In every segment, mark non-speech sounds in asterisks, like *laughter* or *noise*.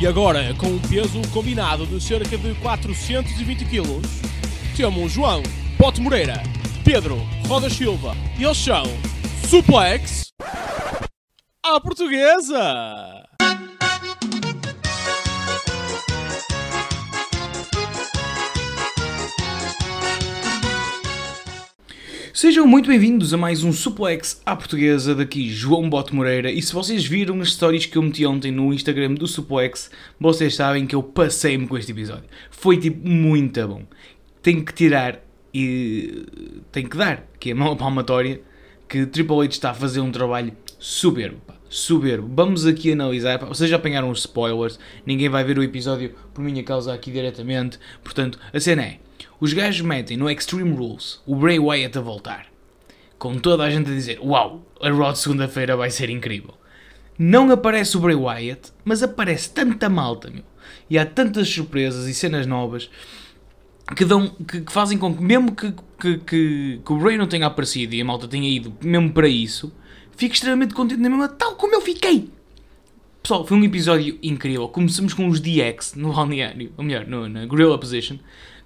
E agora, com um peso combinado de cerca de 420 kg, temos João Pote Moreira, Pedro Roda Silva e eles são Suplex à Portuguesa! Sejam muito bem-vindos a mais um Suplex à portuguesa, daqui João Bote Moreira. E se vocês viram as stories que eu meti ontem no Instagram do Suplex, vocês sabem que eu passei-me com este episódio. Foi tipo muito bom. Tenho que tirar e tenho que dar, que é a mão palmatória, que Triple H está a fazer um trabalho soberbo. Pá, soberbo. Vamos aqui analisar. Pá, vocês já apanharam os spoilers, ninguém vai ver o episódio por minha causa aqui diretamente. Portanto, a cena é. Os gajos metem no Extreme Rules o Bray Wyatt a voltar. Com toda a gente a dizer: Uau, a Raw de segunda-feira vai ser incrível. Não aparece o Bray Wyatt, mas aparece tanta malta, meu. E há tantas surpresas e cenas novas que, dão, que, que fazem com que, mesmo que, que, que, que o Bray não tenha aparecido e a malta tenha ido mesmo para isso, fique extremamente contente na mesma, tal como eu fiquei. Pessoal, foi um episódio incrível. Começamos com os DX no balneário, ou melhor, no, na Gorilla Position,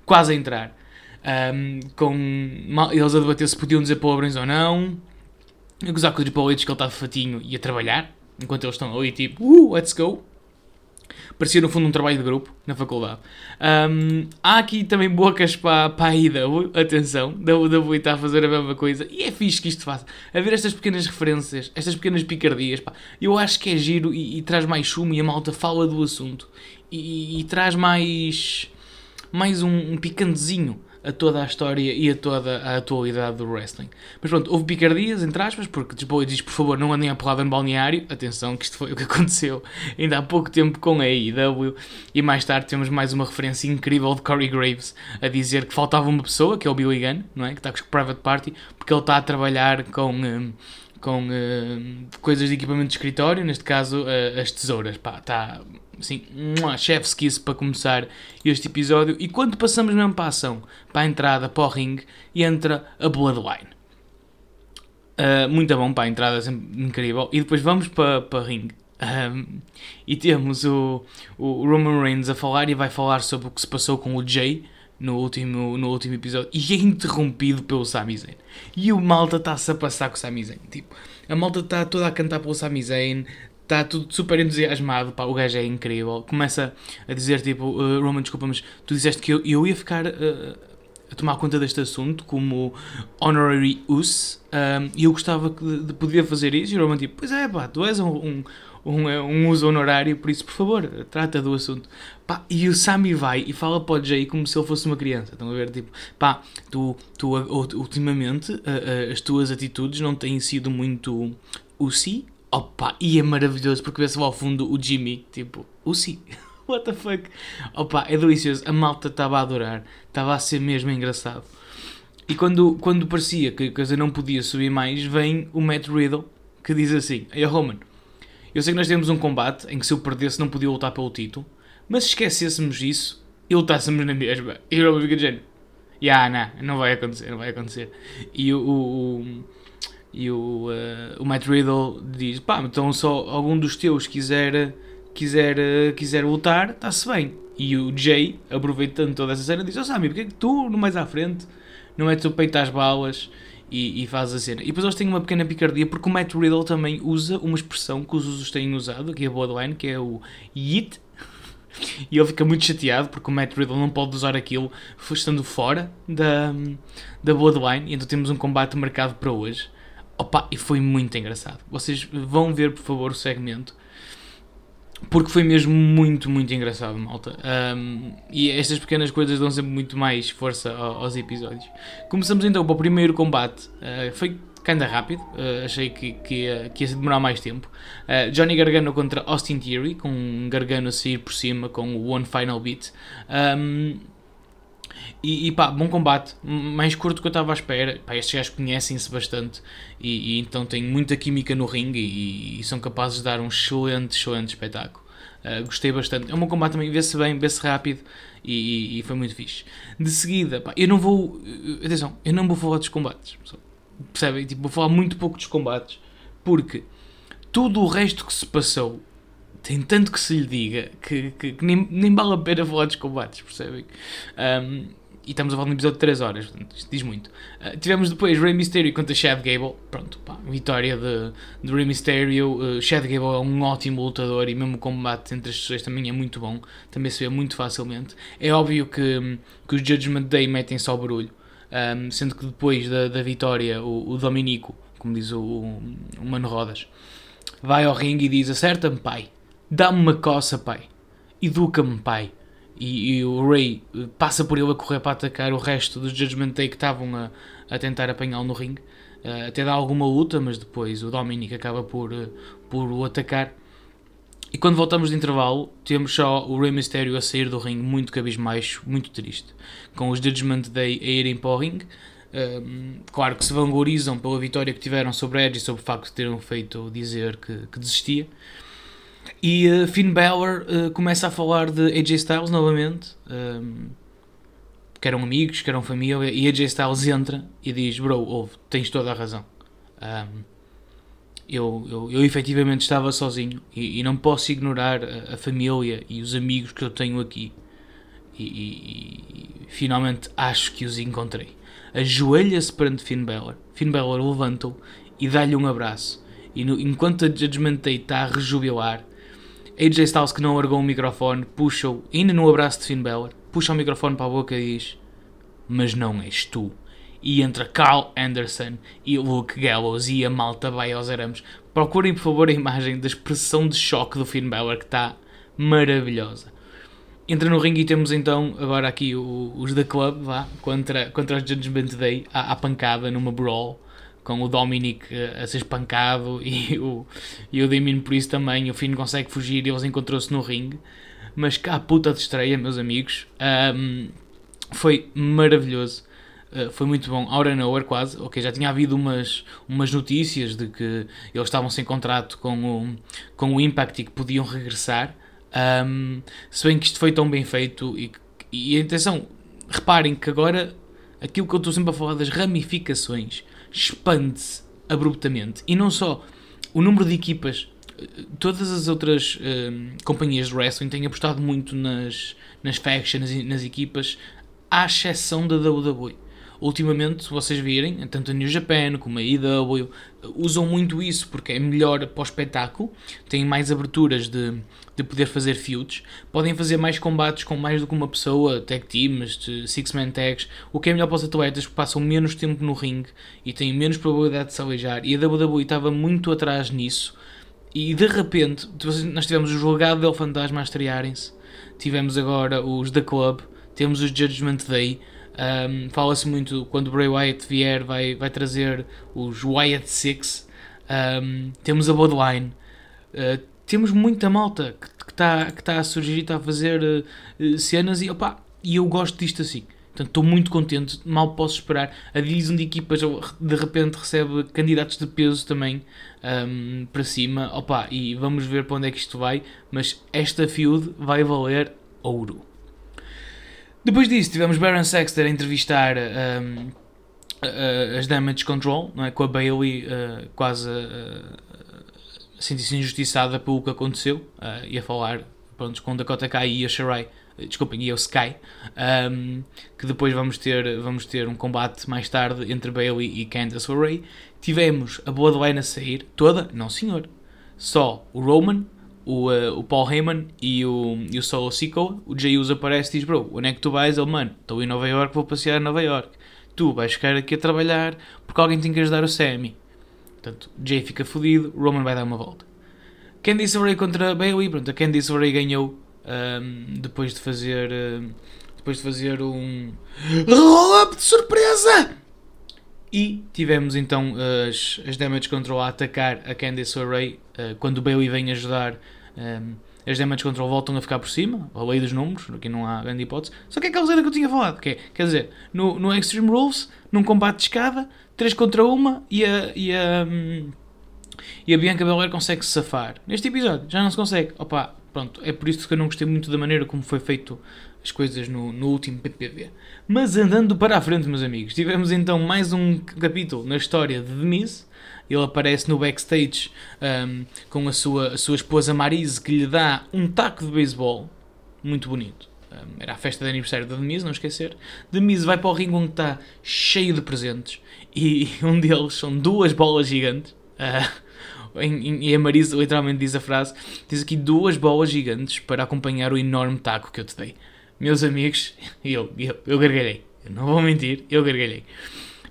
quase a entrar. Um, com eles a debater se podiam dizer palavrões ou não. A gozar com o Triple H que ele está de fatinho e a trabalhar, enquanto eles estão ali tipo, uh, let's go. Parecia no fundo um trabalho de grupo na faculdade. Um, há aqui também bocas para, para a IW, atenção, WWE está a fazer a mesma coisa e é fixe que isto faça. A ver estas pequenas referências, estas pequenas picardias, pá, eu acho que é giro e, e traz mais chumo e a malta fala do assunto e, e traz mais, mais um, um picantezinho a toda a história e a toda a atualidade do wrestling. Mas pronto, houve picardias, entre aspas, porque depois diz, por favor, não andem a porrada no balneário. Atenção, que isto foi o que *laughs* aconteceu ainda há pouco tempo com a AEW. E mais tarde temos mais uma referência incrível de Corey Graves a dizer que faltava uma pessoa, que é o Billy Gunn, não é? Que está com o Private Party, porque ele está a trabalhar com... Um, com uh, coisas de equipamento de escritório, neste caso uh, as tesouras. Pá, está assim, chef's kiss para começar este episódio. E quando passamos mesmo para a ação, para a entrada, para o ringue, entra a Bloodline. Uh, muito bom para a entrada, sempre incrível. E depois vamos para, para ringue. Um, e temos o, o Roman Reigns a falar e vai falar sobre o que se passou com o Jay no último, no último episódio e é interrompido pelo Sami Zayn. E o malta está-se a passar com o Sami Zayn. Tipo, a malta está toda a cantar pelo Sami Zayn, está tudo super entusiasmado, pá, o gajo é incrível. Começa a dizer, tipo, uh, Roman, desculpa, mas tu disseste que eu, eu ia ficar uh, a tomar conta deste assunto como honorary us um, e eu gostava de, de poder fazer isso. E o Roman, tipo, pois é, pá, tu és um, um um, um uso honorário, por isso, por favor, trata do assunto. Pá, e o Sami vai e fala para o Jay como se ele fosse uma criança. Estão a ver? Tipo, pá, tu, tu ultimamente as tuas atitudes não têm sido muito si Opa, e é maravilhoso porque vê-se ao fundo o Jimmy, tipo, si *laughs* What the fuck? Opa, é delicioso. A malta estava a adorar. Estava a ser mesmo engraçado. E quando, quando parecia que a coisa não podia subir mais, vem o Matt Riddle que diz assim: Hey Roman, eu sei que nós temos um combate em que se eu perdesse não podia lutar pelo título, mas se esquecêssemos isso e lutássemos na mesma, e eu fico dizendo, yeah, não, não vai acontecer, não vai acontecer. E o, o, e o, uh, o Matt Riddle diz, pá, então só algum dos teus quiser, quiser, quiser lutar, está-se bem. E o Jay, aproveitando toda essa cena, diz, oh Sammy, porque é que tu, no mais à frente, não é tu peito às balas e, e faz a cena. E depois eles têm uma pequena picardia porque o Matt Riddle também usa uma expressão que os usos têm usado, que é a Bloodline, que é o Yeet. *laughs* E ele fica muito chateado porque o Matt Riddle não pode usar aquilo estando fora da, da Bloodline. E então temos um combate marcado para hoje. Opa, e foi muito engraçado. Vocês vão ver, por favor, o segmento porque foi mesmo muito, muito engraçado, malta. Um, e estas pequenas coisas dão sempre muito mais força aos episódios. Começamos então para o primeiro combate. Uh, foi ainda rápido, uh, achei que, que, que ia demorar mais tempo. Uh, Johnny Gargano contra Austin Theory, com Gargano a sair por cima com o One Final Beat. Um, e, e pá, bom combate, mais curto que eu estava à espera. Pá, estes gajos conhecem-se bastante e, e, então têm muita química no ringue e, e, são capazes de dar um excelente, excelente espetáculo. Uh, gostei bastante. É um combate também, vê-se bem, vê-se rápido e, foi muito fixe. De seguida, pá, eu não vou. Atenção, eu não vou falar dos combates. Percebem? Tipo, vou falar muito pouco dos combates porque tudo o resto que se passou tem tanto que se lhe diga que, que, que nem, nem vale a pena falar dos combates, percebem? Um, e estamos a falar de um episódio de 3 horas, portanto, isto diz muito. Uh, tivemos depois Rey Mysterio contra Chad Gable, pronto, pá, vitória de, de Rey Mysterio. Uh, Gable é um ótimo lutador e mesmo o combate entre estes dois também é muito bom, também se vê muito facilmente. É óbvio que, que os Judgment Day metem só barulho, um, sendo que depois da, da vitória, o, o Dominico, como diz o, o, o Mano Rodas, vai ao ringue e diz: Acerta-me, pai, dá-me uma coça, pai, educa-me, pai e, e, o Ray eh, passa por ele a correr para atacar o resto dos Judgment Day que estavam a, a tentar apanhá-lo no ringue. Uh, até dá alguma luta, mas depois o Dominic acaba por, uh, por o atacar. E quando voltamos de intervalo, temos só o Rey Mysterio a sair do ringue muito cabisbaixo, muito triste. Com os Judgment Day a irem para o ringue. Uh, claro que se vanguardizam pela vitória que tiveram sobre Edge e sobre o facto de terem feito dizer que, que desistia. E uh, Finn Balor uh, começa a falar de AJ Styles novamente, um, ehm, que eram amigos, que eram família, e AJ Styles entra e diz: Bro, ouve, tens toda a razão. Um, ehm, eu, eu, eu efetivamente estava sozinho e, e não posso ignorar a, a, família e os amigos que eu tenho aqui. E, e, e finalmente acho que os encontrei. Ajoelha-se perante Finn Balor. Finn Balor levanta-o e dá-lhe um abraço. E no, enquanto a Judgment Day está a rejubilar, AJ Styles, que não largou o microfone, puxa-o, ainda no abraço de Finn Balor, puxa o microfone para a boca e diz: Mas não és tu. E entra Carl Anderson e Luke Gallows e a malta vai aos arames. Procurem, por favor, a imagem da expressão de choque do Finn Balor, que está maravilhosa. Entra no ringue e temos então agora aqui os da Club, vá, contra, contra os Judgment Day, à, à pancada, numa brawl com o Dominic eh, a ser espancado *laughs* e o, e o Damien por isso também. O Finn consegue fugir e eles encontrou-se no ringue. Mas cá puta de estreia, meus amigos. Um, foi maravilhoso. Uh, foi muito bom. Out of nowhere, quase. Ok, já tinha havido umas, umas notícias de que eles estavam sem contrato com o, com o Impact e que podiam regressar. Um, se bem que isto foi tão bem feito e, e atenção, reparem que agora aquilo que eu estou sempre a falar das ramificações expande-se abruptamente. E não só o número de equipas, todas as outras uh, companhias de wrestling têm apostado muito nas, nas factions e nas equipas, à exceção da WWE. Ultimamente, se vocês virem, tanto a New Japan como a IW, usam muito isso porque é melhor para o espetáculo, têm mais aberturas de, de poder fazer feuds, podem fazer mais combates com mais do que uma pessoa, tag teams, six-man tags, o que é melhor para os atletas porque passam menos tempo no ringue e têm menos probabilidade de se aleijar. E a WWE estava muito atrás nisso. E de repente, nós tivemos o Julgado del Fantasma a estrearem-se, tivemos agora os The Club, temos os Judgment Day. Um, Fala-se muito quando Bray Wyatt vier, vai, vai trazer os Wyatt Six. Um, temos a Bloodline. Uh, temos muita malta que está que tá a surgir e está a fazer uh, cenas e, opa, e eu gosto disto assim. Portanto, estou muito contente, mal posso esperar. A divisão de equipas de repente recebe candidatos de peso também um, para cima. Opa, e vamos ver para onde é que isto vai. Mas esta feud vai valer ouro. Depois disso, tivemos Baron Sexter a entrevistar um, as Damage Control, não é? com a Bailey uh, quase a sentir-se injustiçada pelo que aconteceu uh, e a falar pronto, com Dakota Kai e a Shirai, desculpem, e o Sky, um, que depois vamos ter, vamos ter um combate mais tarde entre Bailey e Candice LeRae. Tivemos a Bloodline a sair, toda? Não senhor. Só o Roman, o, uh, o Paul Heyman e o, e o Solo Sikoa. O Jay Uso aparece e diz, bro, onde é que tu vais? Ele, mano, estou em Nova York, vou passear em Nova York. Tu vais ficar aqui a trabalhar porque alguém tem que ajudar o Sammy. Portanto, Jay fica fodido, Roman vai dar uma volta. Candice LeRae contra Bailey, pronto, a Candice LeRae ganhou um, depois de fazer um, depois *gasps* de fazer um roll-up de surpresa e tivemos então as, as Damage Control a atacar a Candice LeRae uh, quando o Bailey vem ajudar um, as Damage Control voltam a ficar por cima, a lei dos números, aqui não há grande hipótese. Só que é aquela cena que eu tinha falado, que é, quer dizer, no, no Extreme Rules, num combate de escada, 3 contra 1 e a, e a, hum, e a Bianca Belair consegue se safar. Neste episódio já não se consegue. Opa, pronto, é por isso que eu não gostei muito da maneira como foi feito as coisas no, no último PPV. Mas andando para a frente, meus amigos, tivemos então mais um capítulo na história de Demise. Ele aparece no backstage um, com a sua, a sua esposa Marise, que lhe dá um taco de beisebol muito bonito. Um, era a festa de aniversário da Demise, não esquecer. Demise vai para o ringue onde está cheio de presentes e um deles são duas bolas gigantes. Uh, e a Marisa literalmente diz a frase: diz aqui duas bolas gigantes para acompanhar o enorme taco que eu te dei. Meus amigos, *laughs* eu, eu, eu gargalhei. Eu não vou mentir, eu gargalhei.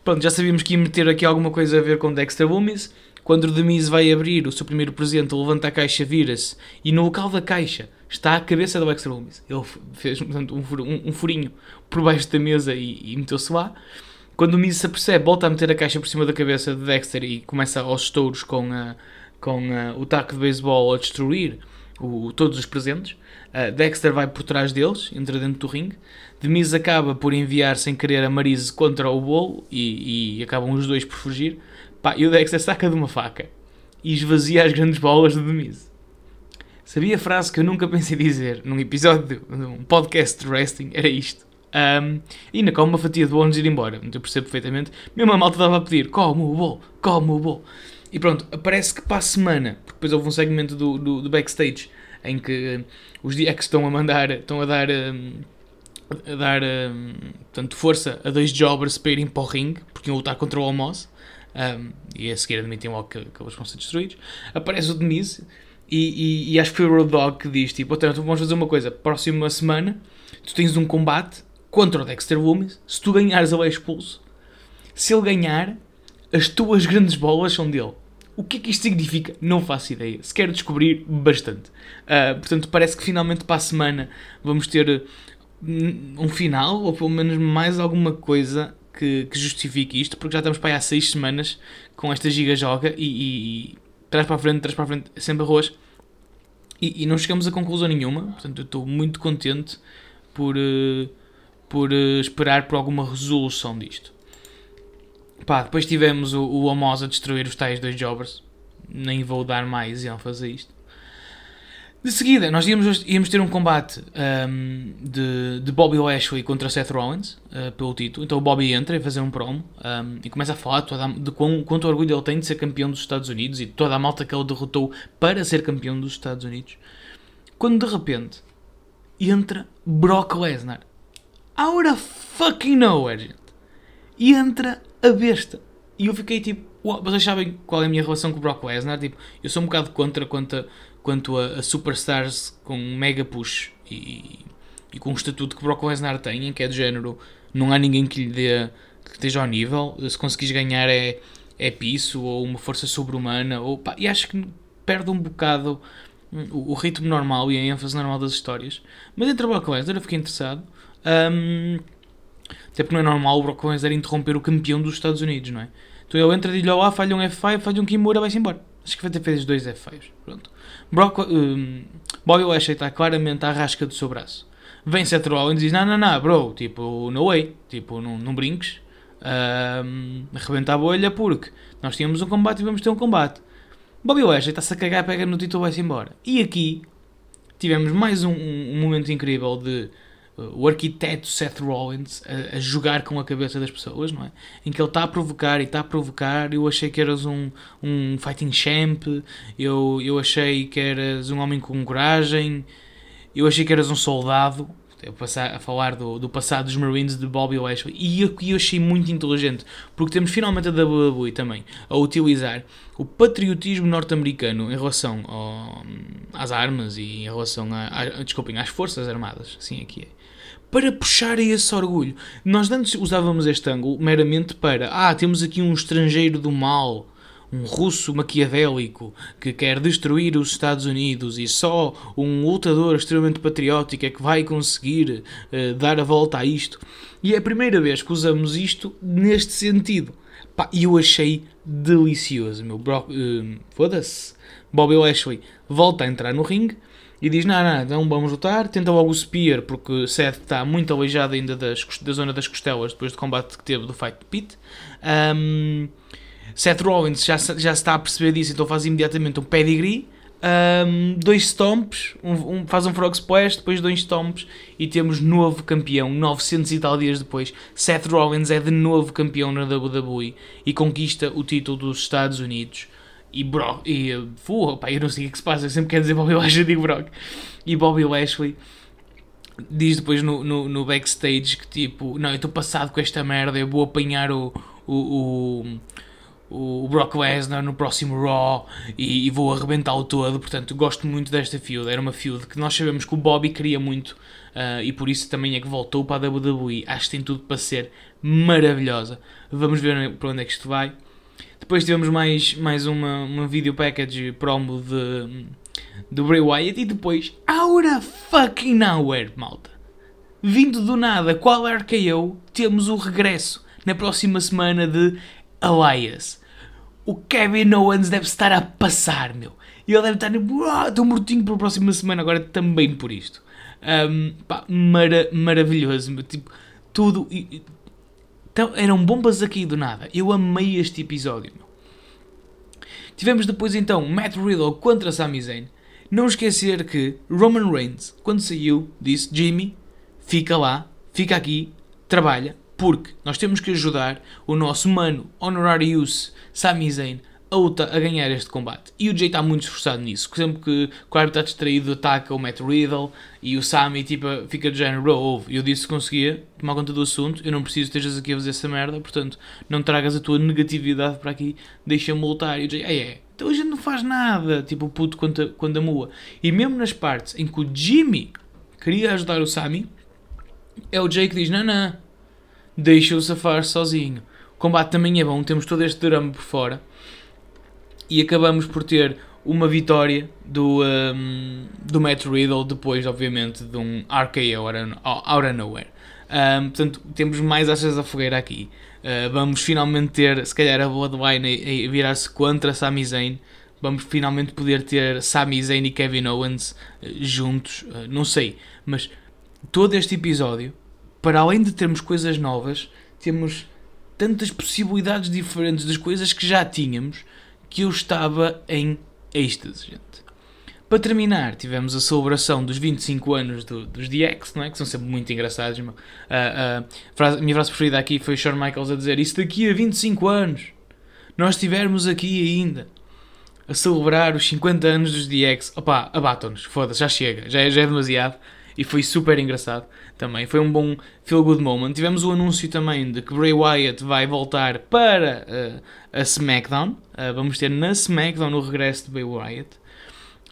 Pronto, já sabíamos que ia meter aqui alguma coisa a ver com Dexter Loomis. Quando o Demise vai abrir o seu primeiro presente, levanta a caixa, vira-se e no local da caixa está a cabeça do Dexter Loomis. Ele fez portanto, um, furinho por baixo da mesa e, e meteu-se lá. Quando o Miz se apercebe, volta a meter a caixa por cima da cabeça de Dexter e começa aos estouros com, a, com a, o taco de beisebol a destruir o, todos os presentes. Uh, Dexter vai por trás deles, entra dentro do ringue. Miz acaba por enviar sem querer a Marise contra o bolo e, e acabam os dois por fugir. Pá, e o Dexter saca de uma faca e esvazia as grandes bolas de Miz. Sabia a frase que eu nunca pensei dizer num episódio de um podcast de wrestling? Era isto. Um, e ainda come uma fatia de bolo antes de ir embora. Eu percebo perfeitamente. Mesmo a malta estava a pedir: come o bolo, come o bolo. E pronto, parece que para a semana, porque depois houve um segmento do, do, do backstage em que uh, os DX estão a mandar, estão a dar, um, a dar um, portanto, força a dois jobbers para irem para o ringue, porque iam lutar contra o Almoço. Um, e a seguir admitem logo que, que eles vão ser destruídos. Aparece o Denise e, e, e acho que foi o Road Dog que diz: tipo, então vamos fazer uma coisa, próxima semana tu tens um combate contra o Dexter Loomis, se tu ganhares ele é expulso. Se ele ganhar, as tuas grandes bolas são dele. O que é que isto significa? Não faço ideia. Se quero descobrir, bastante. Uh, portanto, parece que finalmente para a semana vamos ter hum, um final, ou pelo menos mais alguma coisa que, que justifique isto, porque já estamos para aí há 6 semanas com esta giga joga e, e, e trás para a frente, trás para a frente, sempre arroz. E, e não chegamos a conclusão nenhuma. Portanto, eu estou muito contente por. Uh, por uh, esperar por alguma resolução disto. Pá, depois tivemos o, o Amos a destruir os tais dois jobbers. Nem vou dar mais ênfase a isto. De seguida, nós íamos, íamos ter um combate um, de, de Bobby Lashley contra Seth Rollins uh, pelo título. Então o Bobby entra e fazer um promo um, e começa a falar toda de quão, quanto orgulho ele tem de ser campeão dos Estados Unidos e toda a malta que ele derrotou para ser campeão dos Estados Unidos. Quando de repente entra Brock Lesnar out of fucking nowhere, gente. E entra a besta. E eu fiquei tipo, uau, vocês sabem qual é a minha relação com o Brock Lesnar? Tipo, eu sou um bocado contra quanto quanto a, a superstars com mega push e, e com o estatuto que o Brock Lesnar tem, em que é do género, não há ninguém que lhe dê, que esteja ao nível. Se conseguires ganhar é, é piso ou uma força sobre-humana. Ou, pá, e acho que perde um bocado o, o ritmo normal e a ênfase normal das histórias. Mas entre Brock Lesnar eu fiquei interessado. Um, até porque não é normal o Brock Lesnar interromper o campeão dos Estados Unidos, não é? Então ele entra, diz-lhe lá, falha um F5, falha um Kimura, vai-se embora. Acho que vai ter feito dois F5s. Pronto. Brock, um, Bobby Lashley está claramente à rasca do seu braço. Vem Seth Rollins e diz: Não, não, não, bro, tipo, no way, tipo, não, não brinques, um, arrebenta a bolha porque nós tínhamos um combate e vamos ter um combate. Bobby Lashley está-se a cagar, pega no título e vai-se embora. E aqui tivemos mais um, um momento incrível de o arquiteto Seth Rollins a, a, jogar com a cabeça das pessoas, não é? Em que ele está a provocar e está a provocar. Eu achei que eras um, um fighting champ, eu, eu achei que eras um homem com coragem, eu achei que eras um soldado. Eu passar a falar do, do passado dos Marines de Bobby Lashley e eu, eu achei muito inteligente porque temos finalmente a WWE também a utilizar o patriotismo norte-americano em relação ao, às armas e em relação a, a, desculpem, às forças armadas, assim aqui é para puxar esse orgulho. Nós antes usávamos este ângulo meramente para, ah, temos aqui um estrangeiro do mal, um russo maquiavélico que quer destruir os Estados Unidos e só um lutador extremamente patriótico é que vai conseguir uh, dar a volta a isto. E é a primeira vez que usamos isto neste sentido. E eu achei delicioso, meu. Uh, Foda-se. Bobby Lashley volta a entrar no ringue e diz: Não, não, então vamos lutar. Tenta logo o Spear, porque Seth está muito aleijado ainda das, da zona das costelas depois do combate que teve do Fight Pit. Um, Seth Rollins já, já está a perceber disso, então faz imediatamente um pedigree. um, dois stomps, um, um, faz um frog splash, depois dois stomps e temos novo campeão, 900 e tal dias depois. Seth Rollins é de novo campeão na WWE e conquista o título dos Estados Unidos. E Brock, e, uh, pá, eu não sei o que, é que se passa, eu sempre quero dizer Bobby Lashley, digo Brock. E Bobby Lashley diz depois no, no, no backstage que tipo, não, eu estou passado com esta merda, eu vou apanhar o, o, o o Brock Lesnar no próximo Raw e, e vou arrebentá-lo todo. Portanto, gosto muito desta feud. Era uma feud que nós sabemos que o Bobby queria muito uh, e por isso também é que voltou para a WWE. Acho que tem tudo para ser maravilhosa. Vamos ver para onde é que isto vai. Depois tivemos mais, mais uma, uma video package promo de, do Bray Wyatt e depois, of fucking nowhere, malta. Vindo do nada, qual RKO, temos o regresso na próxima semana de Elias o Kevin Owens deve estar a passar, meu. E ele deve estar, estou mortinho para a próxima semana agora também por isto. Um, pá, mara, maravilhoso, meu. Tipo, tudo. Então, eram bombas aqui do nada. Eu amei este episódio, meu. Tivemos depois então Matt Riddle contra Sami Zayn. Não esquecer que Roman Reigns, quando saiu, disse: Jimmy, fica lá, fica aqui, trabalha, porque nós temos que ajudar o nosso mano Honorarius Sami Zayn a, luta, a ganhar este combate. E o Jay está muito esforçado nisso. Sempre que o árbitro está distraído, ataca o Matt Riddle e o Sami tipo, fica de género, ouve, eu disse que conseguia tomar conta do assunto, eu não preciso que estejas aqui a fazer essa merda, portanto, não tragas a tua negatividade para aqui, deixa-me lutar. E o Jay, é, é, então a gente não faz nada, tipo o puto quando, quando mua. E mesmo nas partes em que o Jimmy queria ajudar o Sami, é o Jay que diz, não, não, deixa-o safar sozinho. O combate também é bom, temos todo este drama por fora e acabamos por ter uma vitória do, um, do Matt Riddle depois, obviamente, de um RKO out of nowhere. Um, portanto, temos mais achas da fogueira aqui. Uh, vamos finalmente ter, se calhar, a Bloodline a, virar-se contra Sami Zayn. Vamos finalmente poder ter Sami Zayn e Kevin Owens uh, juntos. Uh, não sei, mas todo este episódio para além de termos coisas novas, temos tantas possibilidades diferentes das coisas que já tínhamos que eu estava em êxtase, gente. Para terminar, tivemos a celebração dos 25 anos do, dos DX, não é? que são sempre muito engraçados. Uh, uh, frase, a minha frase preferida aqui foi o Shawn Michaels a dizer: Isso daqui a 25 anos, nós estivermos aqui ainda a celebrar os 50 anos dos DX. Opá, abatam-nos, foda-se, já chega, já é, já é demasiado e foi super engraçado também. Foi um bom feel good moment. Tivemos o anúncio também de que Bray Wyatt vai voltar para uh, a SmackDown. Uh, vamos ter na SmackDown o regresso de Bray Wyatt.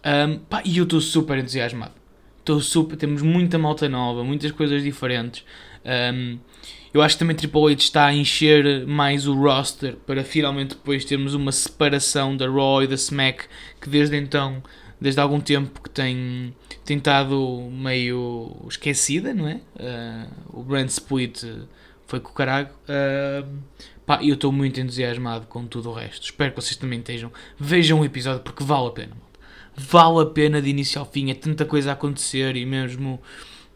Um, pá, e eu estou super entusiasmado. Estou super, temos muita malta nova, muitas coisas diferentes. Um, eu acho que também Triple H está a encher mais o roster para finalmente depois termos uma separação da Raw e da Smack que desde então desde algum tempo que tem, tem estado meio esquecida, não é? Uh, o brand split foi com o caralho. Uh, pá, eu estou muito entusiasmado com tudo o resto. Espero que vocês também estejam. Vejam o episódio porque vale a pena. Vale a pena de início ao fim. É tanta coisa a acontecer e mesmo,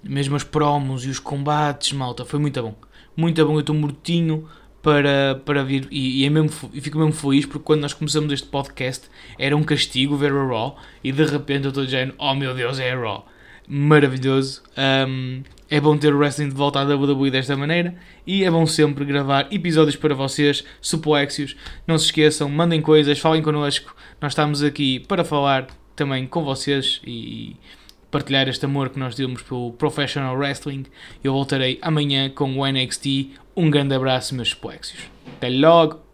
mesmo as promos e os combates, malta. Foi muito bom. Muito bom. Eu estou mortinho para, para vir. E, e, é mesmo, e fico mesmo feliz porque quando nós começamos este podcast era um castigo ver a Raw e de repente eu estou dizendo: Oh meu Deus, é a Raw! Maravilhoso. Um, é bom ter o wrestling de volta à WWE desta maneira e é bom sempre gravar episódios para vocês, suplexios. Não se esqueçam, mandem coisas, falem connosco. Nós estamos aqui para falar também com vocês e partilhar este amor que nós temos pelo Professional Wrestling. Eu voltarei amanhã com o NXT. Um grande abraço, meus suplexos. Até logo!